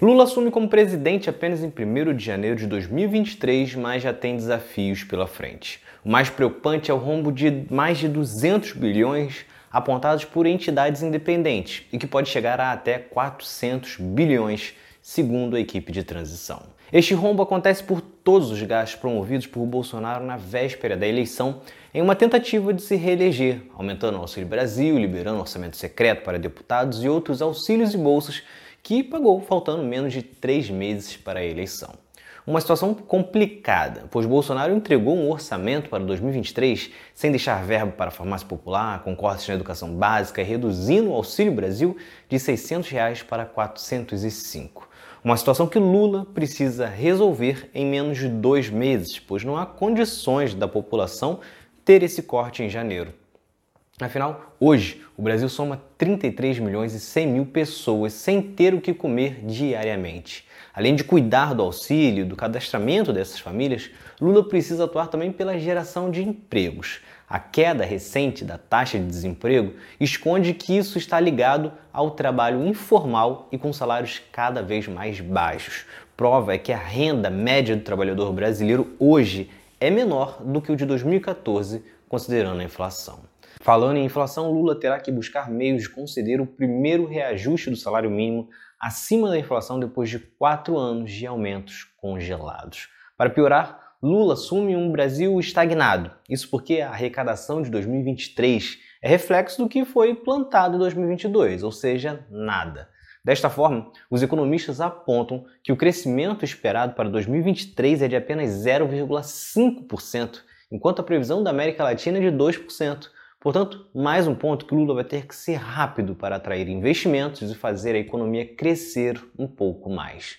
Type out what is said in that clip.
Lula assume como presidente apenas em 1 de janeiro de 2023, mas já tem desafios pela frente. O mais preocupante é o rombo de mais de 200 bilhões apontados por entidades independentes e que pode chegar a até 400 bilhões, segundo a equipe de transição. Este rombo acontece por todos os gastos promovidos por Bolsonaro na véspera da eleição, em uma tentativa de se reeleger, aumentando o Auxílio Brasil, liberando orçamento secreto para deputados e outros auxílios e bolsas que pagou faltando menos de três meses para a eleição. Uma situação complicada, pois Bolsonaro entregou um orçamento para 2023 sem deixar verbo para a farmácia popular, com cortes na educação básica e reduzindo o Auxílio Brasil de 600 reais para 405. Uma situação que Lula precisa resolver em menos de dois meses, pois não há condições da população ter esse corte em janeiro. Afinal, hoje o Brasil soma 33 milhões e 100 mil pessoas sem ter o que comer diariamente. Além de cuidar do auxílio, do cadastramento dessas famílias, Lula precisa atuar também pela geração de empregos. A queda recente da taxa de desemprego esconde que isso está ligado ao trabalho informal e com salários cada vez mais baixos. Prova é que a renda média do trabalhador brasileiro hoje é menor do que o de 2014, considerando a inflação. Falando em inflação, Lula terá que buscar meios de conceder o primeiro reajuste do salário mínimo acima da inflação depois de quatro anos de aumentos congelados. Para piorar, Lula assume um Brasil estagnado. Isso porque a arrecadação de 2023 é reflexo do que foi plantado em 2022, ou seja, nada. Desta forma, os economistas apontam que o crescimento esperado para 2023 é de apenas 0,5%, enquanto a previsão da América Latina é de 2%. Portanto, mais um ponto que Lula vai ter que ser rápido para atrair investimentos e fazer a economia crescer um pouco mais.